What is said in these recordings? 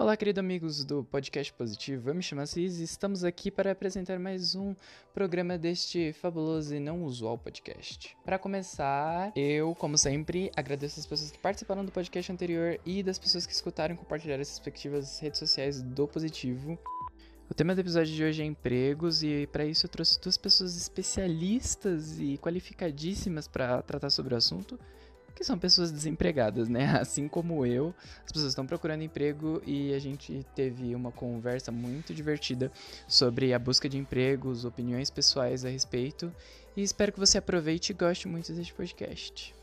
Olá, queridos amigos do Podcast Positivo. Eu me chamo Assis e estamos aqui para apresentar mais um programa deste fabuloso e não usual podcast. Para começar, eu, como sempre, agradeço as pessoas que participaram do podcast anterior e das pessoas que escutaram e compartilharam as respectivas redes sociais do Positivo. O tema do episódio de hoje é empregos e para isso eu trouxe duas pessoas especialistas e qualificadíssimas para tratar sobre o assunto que são pessoas desempregadas, né? Assim como eu, as pessoas estão procurando emprego e a gente teve uma conversa muito divertida sobre a busca de empregos, opiniões pessoais a respeito. E espero que você aproveite e goste muito deste podcast.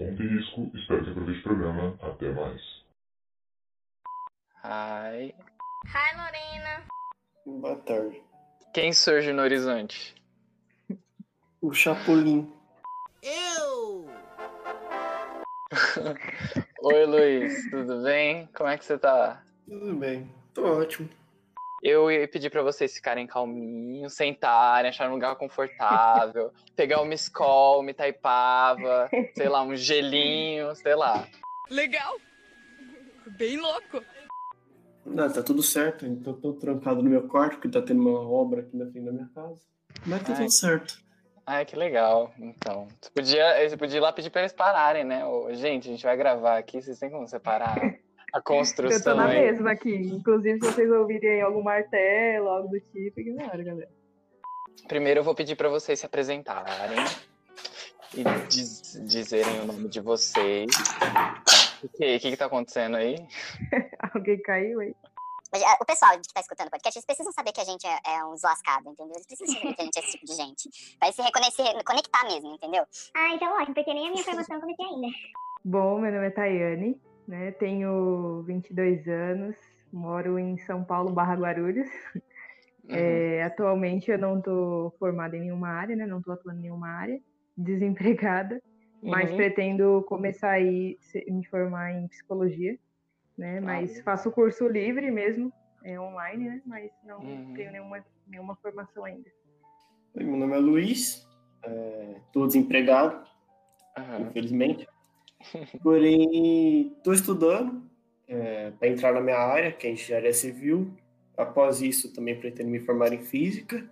Conta e risco. Espero que aproveite o programa. Até mais. Hi. Hi, Lorena. Boa tarde. Quem surge no horizonte? O Chapolin. Eu! Oi, Luiz, tudo bem? Como é que você tá? Tudo bem. Tô ótimo. Eu ia pedir pra vocês ficarem calminhos, sentarem, acharem um lugar confortável, pegar uma escola, uma Itaipava, sei lá, um gelinho, sei lá. Legal! Bem louco! Não, tá tudo certo. Então tô trancado no meu quarto, porque tá tendo uma obra aqui na frente da minha casa. Mas tá Ai. tudo certo. Ai, que legal. Então, você podia, você podia ir lá pedir pra eles pararem, né? Ô, gente, a gente vai gravar aqui, vocês têm como separar a Eu tô construção na aí? mesma aqui. Inclusive, se vocês ouvirem algum martelo, algo do tipo, ignora, galera. Primeiro eu vou pedir pra vocês se apresentarem e diz- dizerem o nome de vocês. O que, o que que tá acontecendo aí? Alguém caiu aí? Ah, O pessoal que tá escutando o podcast, eles precisam saber que a gente é, é uns lascados, entendeu? Eles precisam saber que a gente é esse tipo de gente. Pra se reconhecer, conectar mesmo, entendeu? Ah, então ótimo, porque nem a minha formação comecei ainda. Bom, meu nome é Tayane, né? Tenho 22 anos, moro em São Paulo, Barra Guarulhos. Uhum. É, atualmente eu não tô formada em nenhuma área, né? Não tô atuando em nenhuma área, desempregada, mas Uhum. pretendo começar aí se- me formar em psicologia, né? Mas Ah. faço curso livre mesmo, é online, né? Mas não Uhum. tenho nenhuma, nenhuma formação ainda. Oi, Meu nome é Luiz. É, tô desempregado, infelizmente. Porém, tô estudando é, para entrar na minha área, que é engenharia civil. Após isso, também pretendo me formar em física.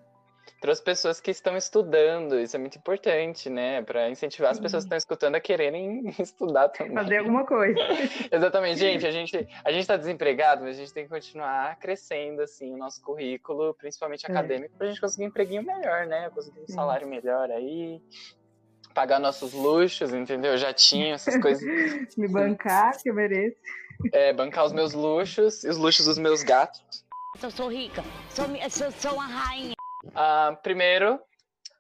Para as pessoas que estão estudando, isso é muito importante, né? Para incentivar as pessoas que estão escutando a quererem estudar também. Fazer alguma coisa. Exatamente, gente. A gente a gente está desempregado, mas a gente tem que continuar crescendo assim o nosso currículo, principalmente É. acadêmico, para a gente conseguir um empreguinho melhor, né? Conseguir um salário melhor aí, pagar nossos luxos, entendeu? Jatinho, essas coisas, Me bancar, que eu mereço. é, bancar os meus luxos e os luxos dos meus gatos. Eu sou rica, sou, sou, sou uma rainha. Ah, primeiro,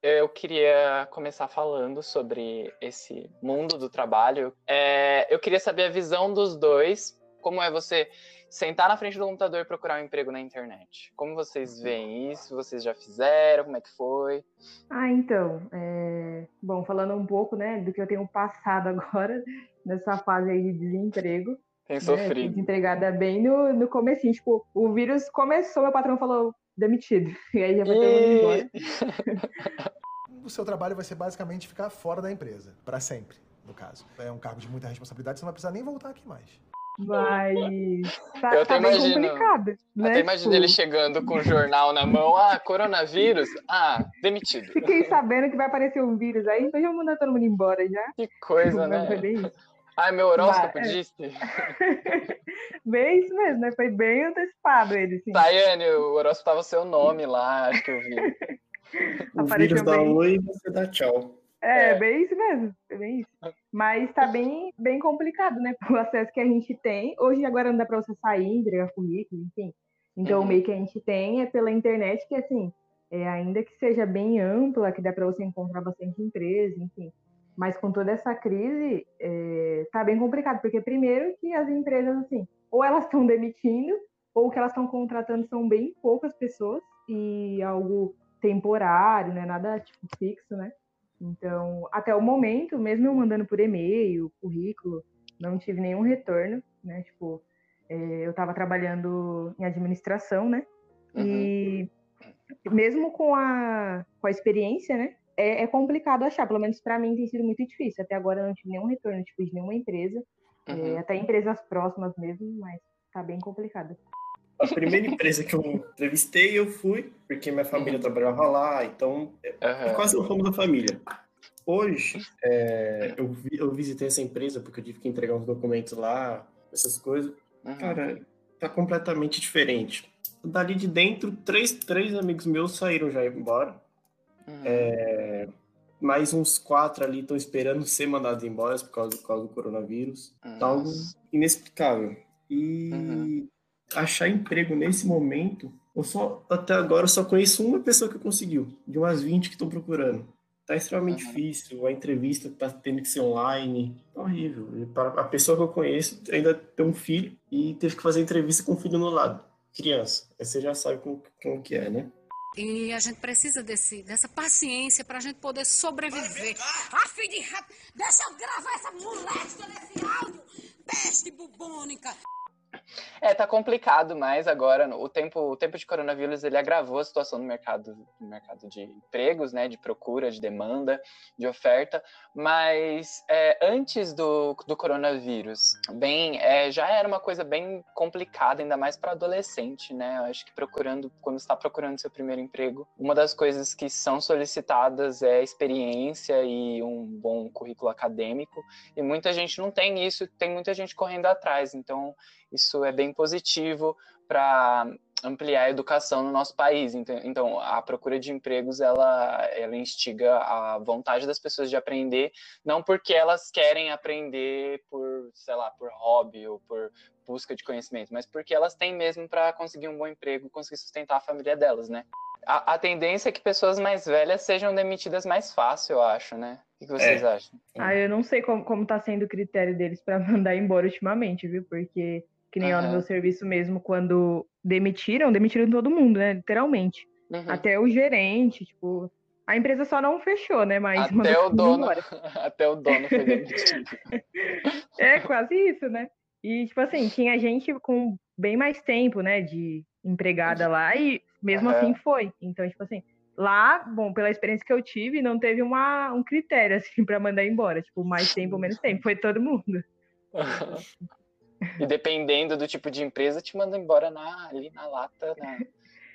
eu queria começar falando sobre esse mundo do trabalho. É, eu queria saber a visão dos dois. Como é você sentar na frente do computador e procurar um emprego na internet? Como vocês veem isso? Vocês já fizeram? Como é que foi? Ah, então, é, bom, falando um pouco, né, do que eu tenho passado agora, nessa fase aí de desemprego, Tem né, sofrido. desempregada bem no, no comecinho, tipo, o vírus começou, meu patrão falou, demitido, e aí já foi todo mundo embora. O seu trabalho vai ser basicamente ficar fora da empresa, para sempre, no caso. É um cargo de muita responsabilidade, você não vai precisar nem voltar aqui mais. Mas tá, Eu tá até bem imagino- complicado, né, Até imagino tipo, ele chegando com o jornal na mão. Ah, coronavírus? Ah, demitido. Fiquei sabendo que vai aparecer um vírus aí, então já mandar todo mundo embora já. Que coisa, foi né? Ai, meu horóscopo é. disse. Bem isso mesmo, né? Foi bem antecipado ele, assim. Tayane, o horóscopo tava seu nome lá, acho que eu vi. O Apareceu vírus dá bem. oi e você dá tchau. É, É. bem isso mesmo, é bem isso. Mas tá bem, bem complicado, né? O acesso que a gente tem. Hoje agora não dá pra você sair, entregar currículo, enfim. Então Uhum. o meio que a gente tem é pela internet, que assim, é, ainda que seja bem ampla, que dá pra você encontrar bastante empresa, enfim. Mas com toda essa crise, é, tá bem complicado, porque primeiro que as empresas, assim, ou elas estão demitindo, ou que elas estão contratando são bem poucas pessoas e algo temporário, né? Nada tipo fixo, né? Então, até o momento, mesmo eu mandando por e-mail, currículo, não tive nenhum retorno, né? Tipo, é, eu estava trabalhando em administração, né? Uhum. E mesmo com a, com a experiência, né? É, é complicado achar, pelo menos para mim tem sido muito difícil. Até agora eu não tive nenhum retorno tipo, de nenhuma empresa, uhum. é, até empresas próximas mesmo, mas tá bem complicado. A primeira empresa que eu entrevistei, eu fui, porque minha família uhum. trabalhava lá, então é uhum. quase um ramo da família. Hoje, é, eu, eu visitei essa empresa porque eu tive que entregar uns documentos lá, essas coisas. Uhum. Cara, tá completamente diferente. Dali de dentro, três, três amigos meus saíram já embora. Uhum. É, mais uns quatro ali estão esperando ser mandados embora por causa, por causa do coronavírus. Tá algo inexplicável. E uhum. Achar emprego nesse momento, eu só, até agora eu só conheço uma pessoa que conseguiu, de umas 20 que estão procurando. Tá extremamente uhum. difícil, a entrevista tá tendo que ser online, tá horrível. E a pessoa que eu conheço ainda tem um filho e teve que fazer entrevista com o filho no lado, criança. Aí você já sabe como, como que é, né? E a gente precisa desse, dessa paciência para a gente poder sobreviver. Ah, filho de rato, deixa eu gravar essa moléstia nesse áudio, peste bubônica. É, tá complicado, mas agora o tempo, o tempo de coronavírus ele agravou a situação no mercado, no mercado de empregos, né, de procura, de demanda, de oferta. Mas é, antes do, do coronavírus, bem, é, já era uma coisa bem complicada, ainda mais para adolescente, né? Eu acho que procurando, quando está procurando seu primeiro emprego, uma das coisas que são solicitadas é experiência e um bom currículo acadêmico. E muita gente não tem isso, tem muita gente correndo atrás. Então isso é bem positivo para ampliar a educação no nosso país. Então, a procura de empregos ela, ela instiga a vontade das pessoas de aprender, não porque elas querem aprender por, sei lá, por hobby ou por busca de conhecimento, mas porque elas têm mesmo para conseguir um bom emprego, conseguir sustentar a família delas, né? A, a, tendência é que pessoas mais velhas sejam demitidas mais fácil, eu acho, né? O que vocês é. acham? Ah, eu não sei como, como tá sendo o critério deles para mandar embora ultimamente, viu? Porque que nem uhum. no meu serviço mesmo, quando demitiram, demitiram todo mundo, né? Literalmente. Uhum. Até o gerente, tipo. A empresa só não fechou, né? Mas até o dono, até o dono foi demitido. é quase isso, né? E tipo assim, tinha gente com bem mais tempo, né, de empregada lá e mesmo uhum. assim foi. Então, tipo assim, lá, bom, pela experiência que eu tive, não teve uma, um critério assim para mandar embora, tipo, mais tempo ou menos tempo, foi todo mundo. E dependendo do tipo de empresa, te manda embora na, ali na lata, na,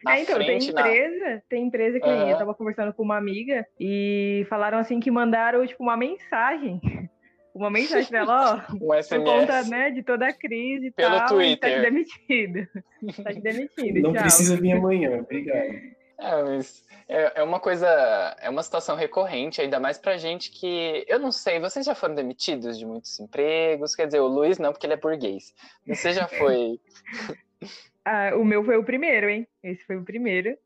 na é, então, frente, tem empresa, na... tem empresa que uhum. eu tava conversando com uma amiga e falaram assim que mandaram, tipo, uma mensagem. Uma mensagem dela, ó, um por conta, né, de toda a crise e Pelo tal, Twitter. tá te demitido. Tá te demitido, Não tchau. precisa vir amanhã, obrigado. É, mas é, é uma coisa, é uma situação recorrente, ainda mais pra gente que, eu não sei, vocês já foram demitidos de muitos empregos? Quer dizer, o Luiz não, porque ele é burguês. Você já foi... ah, o meu foi o primeiro, hein? Esse foi o primeiro.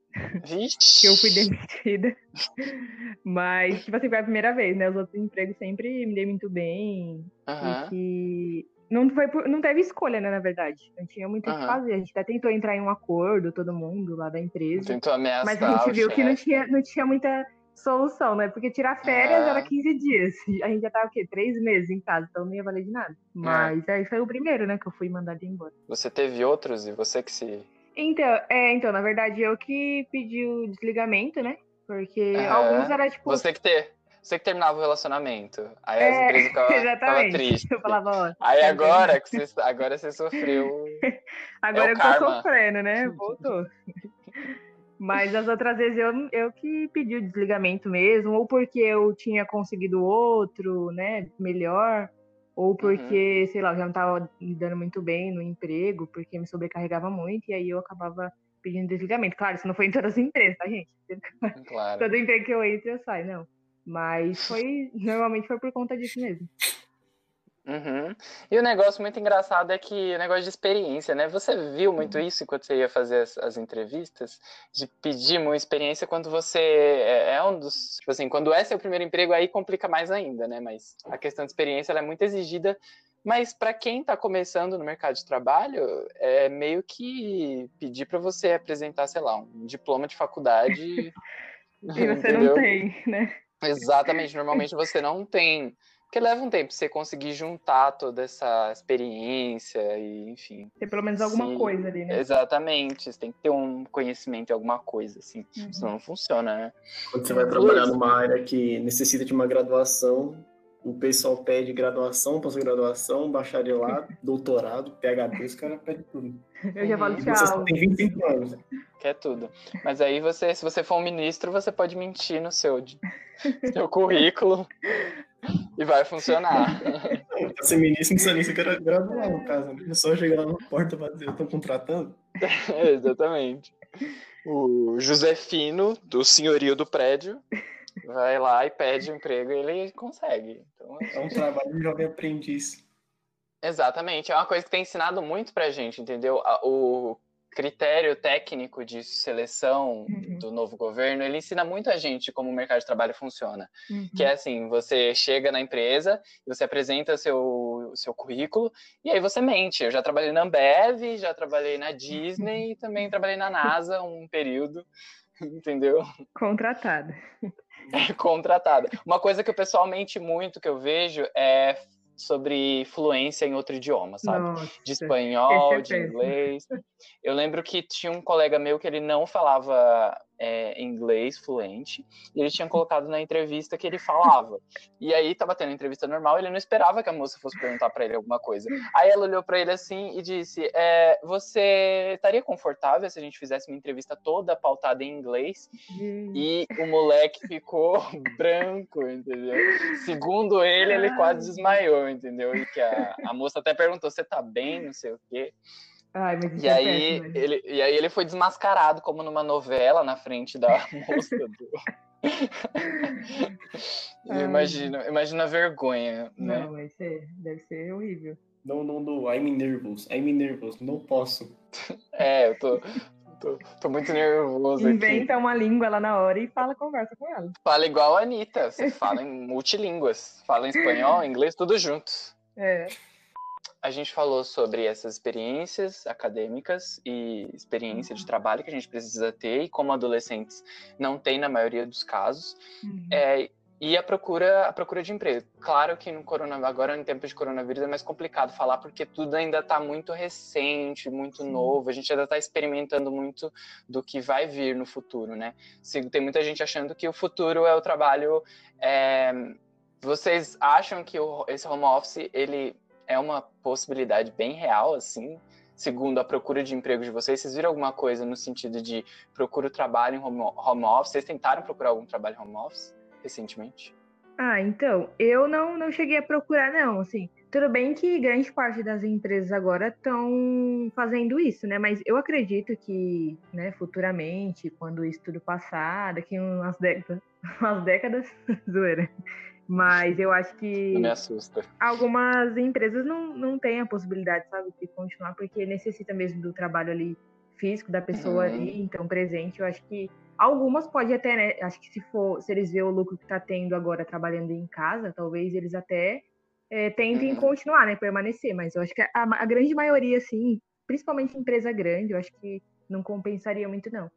Vixe. que eu fui demitida. Mas, tipo assim, foi a primeira vez, né? Os outros empregos sempre me dei muito bem. Uhum. E que não, foi por, não teve escolha, né, na verdade. Não tinha muito o uhum. que fazer. A gente até tentou entrar em um acordo, todo mundo lá da empresa. Tentou ameaçar. Mas a gente viu que não tinha, não tinha muita solução, né? Porque tirar férias uhum. era 15 dias. A gente já tava o quê? Três meses em casa, então não ia valer de nada. Mas aí foi o primeiro, né, que eu fui mandada embora. Você teve outros e você que se. Então, é, então, na verdade, eu que pedi o desligamento, né? Porque alguns era tipo. Você que ter você que terminava o relacionamento. Aí as é, empresas ficavam, tristes. Eu falava, ó, Aí agora que você, agora você sofreu. agora é eu tô sofrendo, né? Voltou. Mas as outras vezes eu, eu que pedi o desligamento mesmo, ou porque eu tinha conseguido outro, né, melhor, ou porque, uhum. sei lá, eu já não estava me dando muito bem no emprego, porque me sobrecarregava muito, e aí eu acabava pedindo desligamento. Claro, isso não foi em todas as empresas, tá, gente? Claro. Todo emprego que eu entro, eu saio, não. Mas foi. Normalmente foi por conta disso mesmo. Uhum. E o negócio muito engraçado é que o negócio de experiência, né? Você viu muito isso enquanto você ia fazer as, as entrevistas, de pedir uma experiência quando você é, é, um dos, tipo assim, quando é seu primeiro emprego aí complica mais ainda, né? Mas a questão de experiência é muito exigida Mas para quem está começando no mercado de trabalho, é meio que pedir para você apresentar, sei lá, um diploma de faculdade. e você entendeu? não tem, né? Exatamente. Normalmente você não tem. Porque leva um tempo você conseguir juntar toda essa experiência e, enfim. Ter pelo menos alguma sim, coisa ali, né? Exatamente. Você tem que ter um conhecimento em alguma coisa, assim. Uhum. Senão não funciona, né? Quando você vai trabalhar numa área que necessita de uma graduação, o pessoal pede graduação, pós-graduação, bacharelado, doutorado, PhD, os caras pedem tudo. Eu já falo tchau. Você tem 25 anos. Quer tudo. Mas aí você, se você for um ministro, você pode mentir no seu, seu currículo e vai funcionar. Pra ser ministro, não precisa nem graduar, no caso. Né? É só chegar lá na porta e dizer, eu tô contratando. exatamente. O Josefino, do senhorio do prédio, vai lá e pede um emprego e ele consegue. Então, é um trabalho de jovem aprendiz. Exatamente, é uma coisa que tem ensinado muito pra gente, entendeu? O critério técnico de seleção uhum. do novo governo, ele ensina muito a gente como o mercado de trabalho funciona. Uhum. Que é assim, você chega na empresa, você apresenta seu, seu currículo, e aí você mente. Eu já trabalhei na Ambev, já trabalhei na Disney, e também trabalhei na NASA um período, entendeu? Contratada. É, contratada. Uma coisa que o pessoal mente muito, que eu vejo, é sobre fluência em outro idioma, sabe? Nossa, de espanhol, é de inglês. Eu lembro que tinha um colega meu que ele não falava é, inglês fluente, e ele tinha colocado na entrevista que ele falava. E aí tava tendo entrevista normal, ele não esperava que a moça fosse perguntar para ele alguma coisa. Aí ela olhou para ele assim e disse: é, Você estaria confortável se a gente fizesse uma entrevista toda pautada em inglês? E o moleque ficou branco, entendeu? Segundo ele, ele quase desmaiou, entendeu? E que a, a moça até perguntou: Você tá bem? Não sei o quê. Ai, e, é aí, péssimo, ele, e aí ele foi desmascarado como numa novela na frente da moça do. imagina, imagina a vergonha, né? Não, vai ser, deve ser horrível. Não, não, não, I'm nervous, I'm nervous, não posso. É, eu tô, tô, tô muito nervoso Inventa aqui. uma língua lá na hora e fala, conversa com ela. Fala igual a Anitta, você fala em multilínguas, fala em espanhol, inglês, tudo junto. É a gente falou sobre essas experiências acadêmicas e experiência de uhum. trabalho que a gente precisa ter e como adolescentes não tem na maioria dos casos. Uhum. É, e a procura, a procura de emprego. Claro que no corona, agora em tempo de coronavírus é mais complicado falar porque tudo ainda está muito recente, muito Sim. novo. A gente ainda está experimentando muito do que vai vir no futuro, né? Tem muita gente achando que o futuro é o trabalho. É... Vocês acham que o, esse home office ele é uma possibilidade bem real, assim, segundo a procura de emprego de vocês? Vocês viram alguma coisa no sentido de procura trabalho em home, home office? Vocês tentaram procurar algum trabalho em home office recentemente? Ah, então, eu não, não cheguei a procurar, não, assim. Tudo bem que grande parte das empresas agora estão fazendo isso, né? Mas eu acredito que, né, futuramente, quando isso tudo passar, daqui umas décadas, umas décadas, zoeira, mas eu acho que. Algumas empresas não, não têm a possibilidade, sabe, de continuar, porque necessita mesmo do trabalho ali físico da pessoa uhum. ali, então presente. Eu acho que algumas pode até, né? Acho que se for, se eles verem o lucro que está tendo agora trabalhando em casa, talvez eles até é, tentem uhum. continuar, né? Permanecer. Mas eu acho que a, a grande maioria, assim, principalmente empresa grande, eu acho que não compensaria muito, não.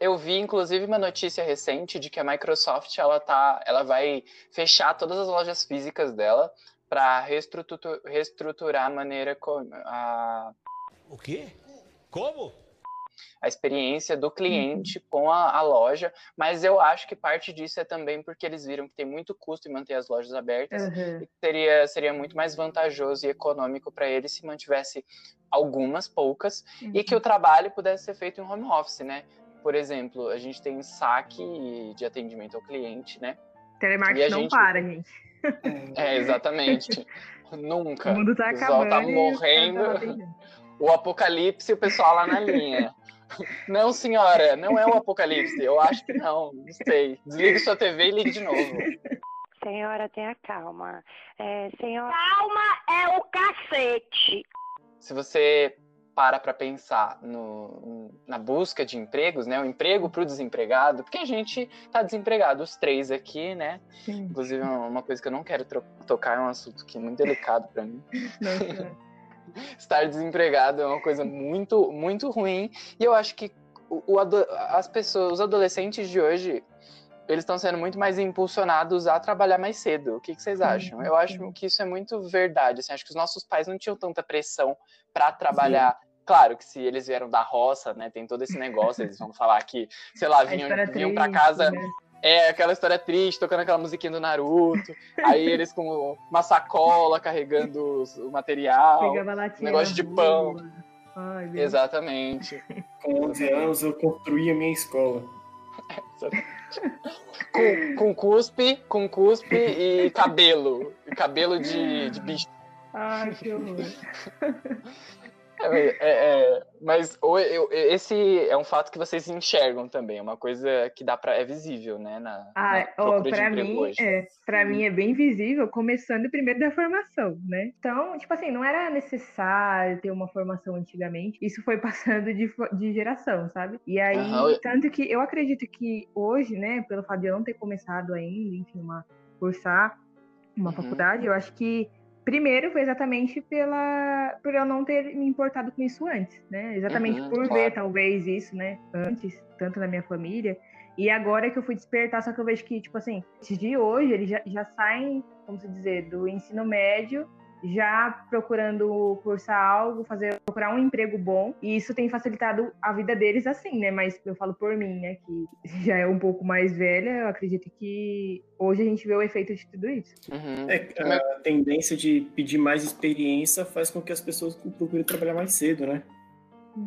Eu vi, inclusive, uma notícia recente de que a Microsoft ela tá, ela vai fechar todas as lojas físicas dela para reestruturar, reestruturar a maneira como a o quê? Como? A experiência do cliente uhum. com a, a, loja, mas eu acho que parte disso é também porque eles viram que tem muito custo em manter as lojas abertas uhum. e seria, seria muito mais vantajoso e econômico para eles se mantivesse algumas, poucas, uhum. e que o trabalho pudesse ser feito em home office, né? Por exemplo, a gente tem saque de atendimento ao cliente, né? Telemarketing não para, gente. É, exatamente. Nunca. O mundo tá o pessoal tá morrendo. O apocalipse e o pessoal lá na linha. Não, senhora, não é o apocalipse. Eu acho que não, não sei. Desligue sua TV e ligue de novo. Senhora, tenha calma. É, senhora... Calma é o cacete. Se você para para pensar no, na busca de empregos, né? O emprego para o desempregado, porque a gente está desempregado, os três aqui, né? Sim. Inclusive, uma coisa que eu não quero tocar é um assunto que é muito delicado para mim. Não, Estar desempregado é uma coisa muito, muito ruim. E eu acho que o, o as pessoas, os adolescentes de hoje, eles estão sendo muito mais impulsionados a trabalhar mais cedo. O que, que vocês acham? Eu acho que isso é muito verdade. Assim, acho que os nossos pais não tinham tanta pressão para trabalhar. Sim. Claro que se eles vieram da roça, né, tem todo esse negócio, eles vão falar que, sei lá, vinham, vinham para casa. Né? É, aquela história triste, tocando aquela musiquinha do Naruto. aí eles com uma sacola carregando o material. Um negócio de pão. Ai, Exatamente. Com 11 anos eu construí a minha escola. com, com cuspe, com cuspe e cabelo. Cabelo de, de bicho. Ai, que horror. É, é, é, mas esse é um fato que vocês enxergam também, é uma coisa que dá para é visível, né? Na, ah, para mim, hoje. é, para mim é bem visível, começando primeiro da formação, né? Então, tipo assim, não era necessário ter uma formação antigamente. Isso foi passando de, de geração, sabe? E aí, uhum. tanto que eu acredito que hoje, né, pelo fato de eu não ter começado ainda, enfim, uma cursar uma uhum. faculdade, eu acho que Primeiro foi exatamente pela por eu não ter me importado com isso antes, né? Exatamente uhum, por claro. ver talvez isso, né, antes, tanto na minha família. E agora que eu fui despertar, só que eu vejo que, tipo assim, esses de hoje, eles já, já saem, como se dizer, do ensino médio já procurando cursar algo, fazer procurar um emprego bom, e isso tem facilitado a vida deles assim, né? Mas eu falo por mim, né, que já é um pouco mais velha, eu acredito que hoje a gente vê o efeito de tudo isso. Uhum. É, a tendência de pedir mais experiência faz com que as pessoas procurem trabalhar mais cedo, né?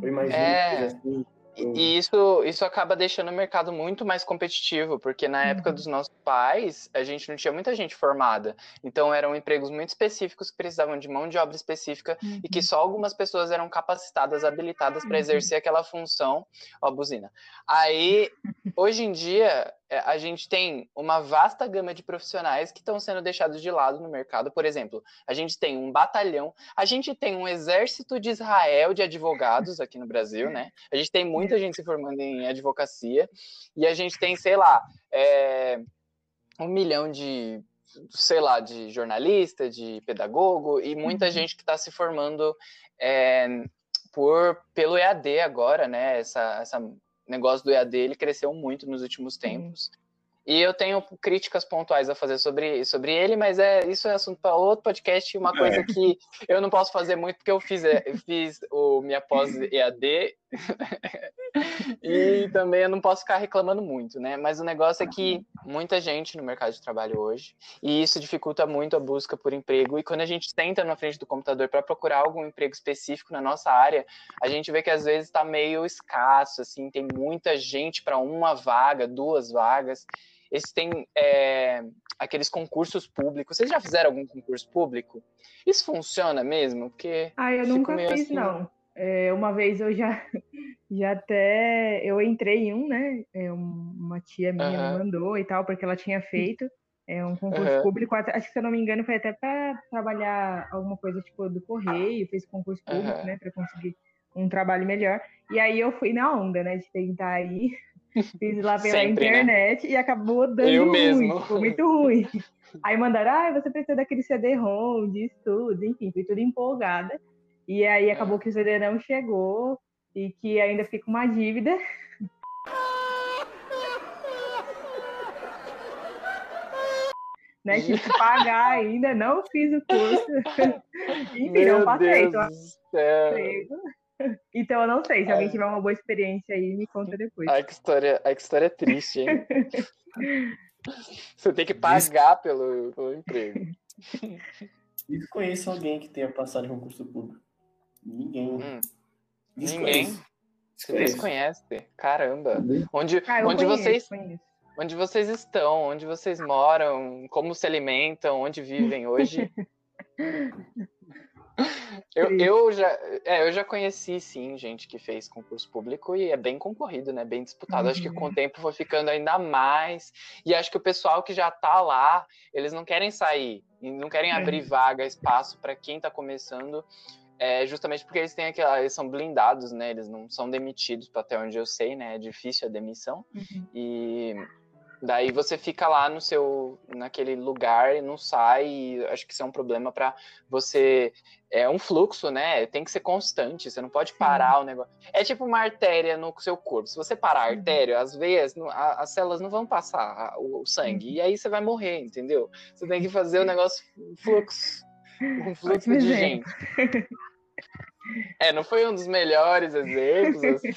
Eu imagino é... assim. E isso, isso acaba deixando o mercado muito mais competitivo, porque na época uhum. dos nossos pais, a gente não tinha muita gente formada. Então eram empregos muito específicos que precisavam de mão de obra específica uhum. e que uhum. só algumas pessoas eram capacitadas, habilitadas para uhum. exercer aquela função. Ó, buzina. Aí, hoje em dia, a gente tem uma vasta gama de profissionais que estão sendo deixados de lado no mercado. Por exemplo, a gente tem um batalhão, a gente tem um exército de Israel de advogados aqui no Brasil, né? A gente tem muita gente se formando em advocacia e a gente tem, sei lá, é, um milhão de sei lá, de jornalista, de pedagogo e muita uhum. gente que está se formando é, por pelo EAD agora, né? Essa, essa negócio do EAD ele cresceu muito nos últimos tempos. Uhum. E eu tenho críticas pontuais a fazer sobre, sobre ele, mas é isso é assunto para outro podcast. Uma coisa é. que eu não posso fazer muito porque eu fiz, é, eu fiz o minha pós EAD e também eu não posso ficar reclamando muito, né? Mas o negócio é que muita gente no mercado de trabalho hoje e isso dificulta muito a busca por emprego. E quando a gente senta na frente do computador para procurar algum emprego específico na nossa área, a gente vê que às vezes está meio escasso, assim, tem muita gente para uma vaga, duas vagas. Existem é, aqueles concursos públicos. Vocês já fizeram algum concurso público? Isso funciona mesmo? Porque ah, eu nunca fiz, assim... não. É, uma vez eu já, já até eu entrei em um, né? É, uma tia minha uhum. me mandou e tal, porque ela tinha feito é, um concurso uhum. público. Acho que se eu não me engano, foi até para trabalhar alguma coisa tipo do correio, fez concurso público, uhum. né? Para conseguir um trabalho melhor. E aí eu fui na onda, né? De tentar ir Fiz lá pela Sempre, né? internet né? e acabou dando Eu ruim, mesmo. ficou muito ruim. Aí mandaram, ah, você precisa daquele CD-ROM, disso tudo, enfim, fui tudo empolgada. E aí acabou é. que o CD não chegou e que ainda fica uma dívida. né? Tive que pagar ainda, não fiz o curso. Enfim, Meu não passei. Deus então, então eu não sei. Se alguém tiver uma boa experiência aí, me conta depois. Ai, que história, ai, que história triste, hein? Você tem que pagar pelo, pelo emprego. Desconheço alguém que tenha passado em concurso público. Ninguém. Hum. Ninguém? Desconhece? Caramba. Onde, ah, onde conheço, vocês. Conheço. Onde vocês estão? Onde vocês moram? Como se alimentam? Onde vivem hoje? Eu, eu, já, é, eu já conheci, sim, gente que fez concurso público e é bem concorrido, né? Bem disputado. Uhum. Acho que com o uhum. tempo foi ficando ainda mais. E acho que o pessoal que já tá lá, eles não querem sair, não querem abrir vaga, espaço para quem tá começando. É justamente porque eles têm aquela, eles são blindados, né? Eles não são demitidos, até onde eu sei, né? É difícil a demissão. Uhum. E daí você fica lá no seu naquele lugar e não sai, e acho que isso é um problema para você é um fluxo, né? Tem que ser constante, você não pode parar o negócio. É tipo uma artéria no seu corpo. Se você parar a artéria, as veias, as células não vão passar o sangue, e aí você vai morrer, entendeu? Você tem que fazer o negócio fluxo um fluxo de gente. É, não foi um dos melhores exemplos. Assim.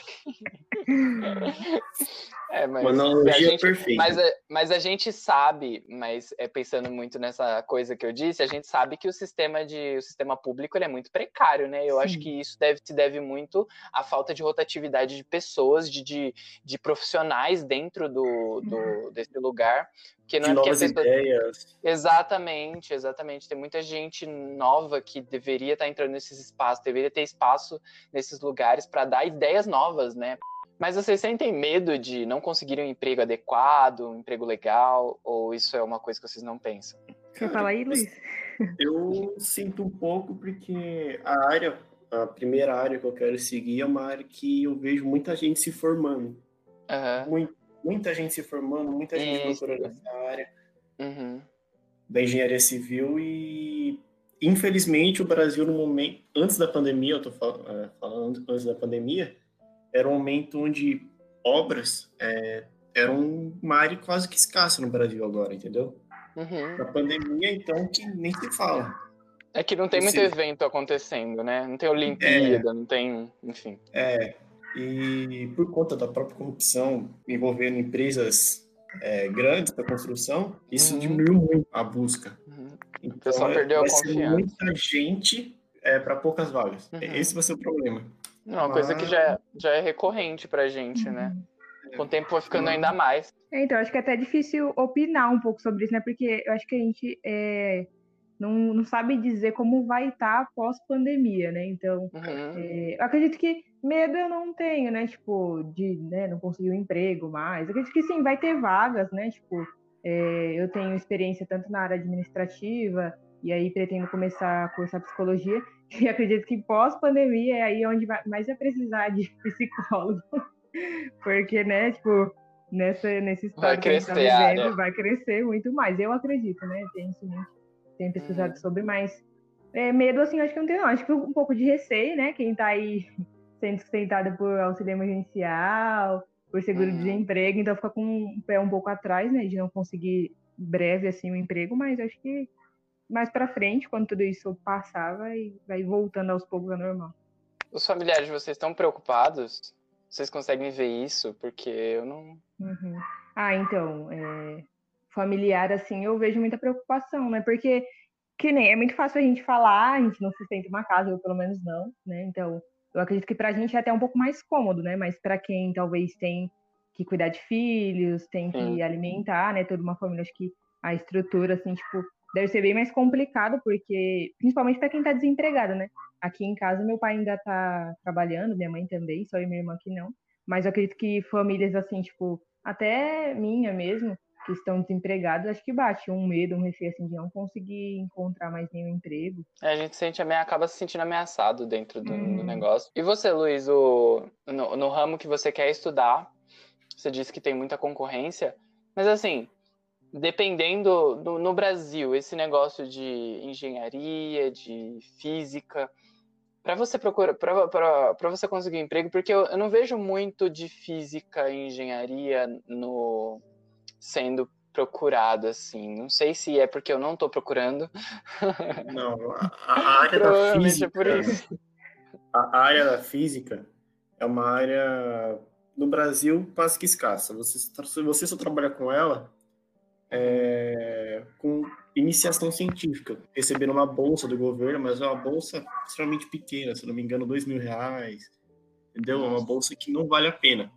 É, mas, Uma a gente, perfeita. Mas mas a gente sabe, mas é, pensando muito nessa coisa que eu disse, a gente sabe que o sistema de o sistema público ele é muito precário, né? Eu Sim. acho que isso deve, se deve muito à falta de rotatividade de pessoas, de, de, de profissionais dentro do, do, desse lugar. Que não de é novas pessoa... ideias. Exatamente, exatamente. Tem muita gente nova que deveria estar entrando nesses espaços, deveria ter espaço nesses lugares para dar ideias novas, né? Mas vocês sentem medo de não conseguir um emprego adequado, um emprego legal, ou isso é uma coisa que vocês não pensam? Quer falar aí, Luiz? Eu sinto um pouco porque a área, a primeira área que eu quero seguir é uma área que eu vejo muita gente se formando. Uhum. Muita, muita gente se formando, muita gente Isso. procurando essa área Uhum. da engenharia civil e infelizmente o Brasil no momento antes da pandemia, eu tô fal- eh, falando antes da pandemia, era um momento onde obras é, eram uma área quase que escassa no Brasil agora, entendeu? Uhum. Na pandemia, então, que nem se fala. É que não tem muito seja- evento acontecendo, né? Não tem Olimpíada, não tem, enfim. É, e por conta da própria corrupção envolvendo empresas é, grandes da construção, isso Uhum. diminuiu muito a busca. Então, pessoal é- perdeu a confiança. muita gente é, para poucas vagas. Uhum. Esse vai ser o problema. Não, uma coisa que já, é- já é recorrente pra gente, né? Com o tempo foi ficando ainda mais. É, Então, acho que é até difícil opinar um pouco sobre isso, né? Porque eu acho que a gente é, não, não sabe dizer como vai estar pós-pandemia, né? Então, Uhum. é, eu acredito que medo eu não tenho, né? Tipo, de né, não conseguir um emprego mais. Eu acredito que sim, vai ter vagas, né? Tipo, é, eu tenho experiência tanto na área administrativa, e aí pretendo começar a cursar psicologia, e acredito que pós-pandemia é aí onde vai, mais vai precisar de psicólogo. Porque, né, tipo, nessa, nesse Vai estado que a gente tá crescer área. vivendo, vai crescer muito mais. Eu acredito, né? Tenho isso em mente, tenho pesquisado Uhum. sobre, mas é, medo, assim, acho que não tenho, não. Acho que um pouco de receio, né? Quem tá aí sendo sustentado por auxílio emergencial, por Uhum. seguro-desemprego, então fica com um pé um pouco atrás, né? De não conseguir breve, assim, um emprego, mas acho que mais pra frente, quando tudo isso passar, vai, vai voltando aos poucos ao normal. Os familiares de vocês estão preocupados? Vocês conseguem ver isso? Porque eu não. Uhum. Ah, então, é, familiar, assim, eu vejo muita preocupação, né? Porque, que nem, é muito fácil a gente falar, a gente não sustenta uma casa, eu pelo menos não, né? Então, eu acredito que pra gente é até um pouco mais cômodo, né? Mas pra quem talvez tem que cuidar de filhos, tem que Sim. alimentar, né? Toda uma família, acho que a estrutura, assim, tipo, deve ser bem mais complicado, porque, principalmente pra quem tá desempregado, né? Aqui em casa, meu pai ainda tá trabalhando, minha mãe também, só eu e minha irmã que não. Mas eu acredito que famílias assim, tipo, até minha mesmo, que estão desempregadas, acho que bate um medo, um receio assim de não conseguir encontrar mais nenhum emprego. É, a gente sente, acaba se sentindo ameaçado dentro do, do Uhum. negócio. E você, Luiz, o, no, no ramo que você quer estudar, você disse que tem muita concorrência, mas assim, dependendo do, no Brasil, esse negócio de engenharia, de física, para você procurar, para você conseguir emprego, porque eu, eu não vejo muito de física e engenharia no sendo procurado assim. Não sei se é porque eu não estou procurando. Não, a, área da Provavelmente física. é por isso. A área da física é uma área no Brasil quase que escassa. Você, se você só trabalha com ela é, com iniciação científica, recebendo uma bolsa do governo, mas é uma bolsa extremamente pequena, se não me engano, dois mil reais, entendeu? É uma bolsa que não vale a pena.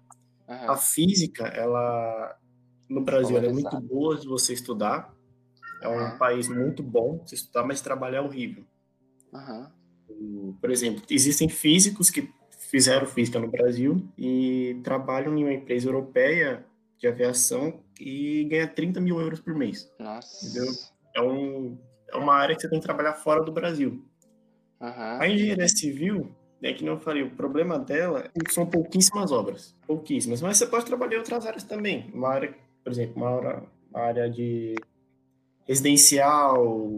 A física, ela no Brasil, é muito boa de você estudar. É um país muito bom de se estudar, mas trabalhar é horrível. Por exemplo, existem físicos que fizeram física no Brasil e trabalham em uma empresa europeia de aviação e ganha 30 mil euros por mês. Nossa. Entendeu? É, um, é uma área que você tem que trabalhar fora do Brasil. A engenharia civil, é que não eu falei, o problema dela são pouquíssimas obras. Pouquíssimas. Mas você pode trabalhar em outras áreas também. Uma área, por exemplo, uma área, uma área de residencial.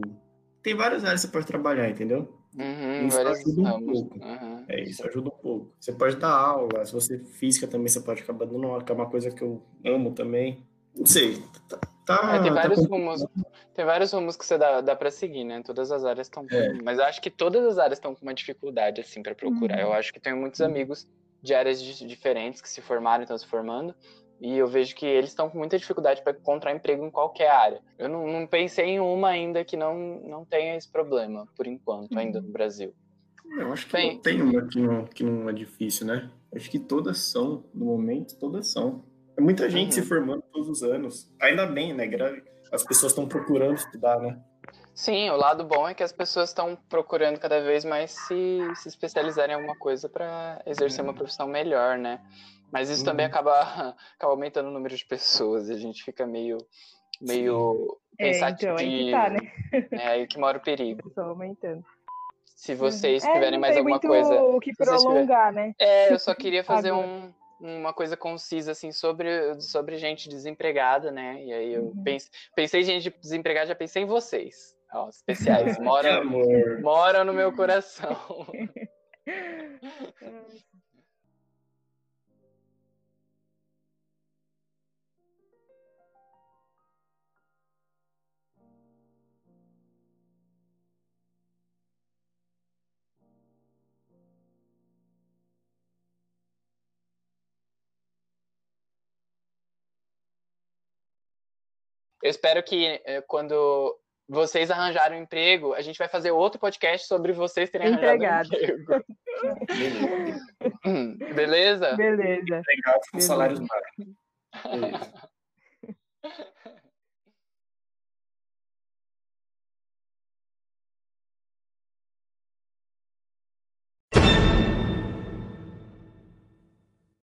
Tem várias áreas que você pode trabalhar, entendeu? Uhum, isso ajuda um pouco. Uhum. É, isso ajuda um pouco. Você pode dar aula, se você física também, você pode acabar dando aula, que é uma coisa que eu amo também. Não sei. Tá, tá- É, tem tá vários com- rumos, tem vários rumos que você dá, dá para seguir, né? Todas as áreas estão, É. mas eu acho que todas as áreas estão com uma dificuldade assim para procurar. Uhum. Eu acho que tenho muitos amigos de áreas di- diferentes que se formaram, estão se formando, e eu vejo que eles estão com muita dificuldade para encontrar emprego em qualquer área. Eu não, não pensei em uma ainda que não não tenha esse problema por enquanto ainda no Brasil. Eu acho que Bem- não tem uma que não, que não é difícil, né? Acho que todas são, no momento, todas são. É muita gente Uhum. se formando todos os anos. Ainda bem, né? As pessoas estão procurando estudar, né? Sim, o lado bom é que as pessoas estão procurando cada vez mais se, se especializar em alguma coisa para exercer uma profissão melhor, né? Mas isso também Uhum. acaba, acaba aumentando o número de pessoas e a gente fica meio, meio É, pensativo. então, aí que tá, né? É aí que mora o perigo. Só aumentando. Se vocês É, tiverem mais alguma coisa. o que tiverem- prolongar, né? É, eu só queria fazer um, uma coisa concisa, assim, sobre, sobre gente desempregada, né? E aí eu Uhum. pense, pensei em gente desempregada, já pensei em vocês. Ó, especiais. Moram, moram no meu coração. Eu espero que eh, quando vocês arranjarem um emprego, a gente vai fazer outro podcast sobre vocês terem Empregado. arranjado um emprego. Beleza? Beleza. Empregado com Beleza. salários baixos. Beleza.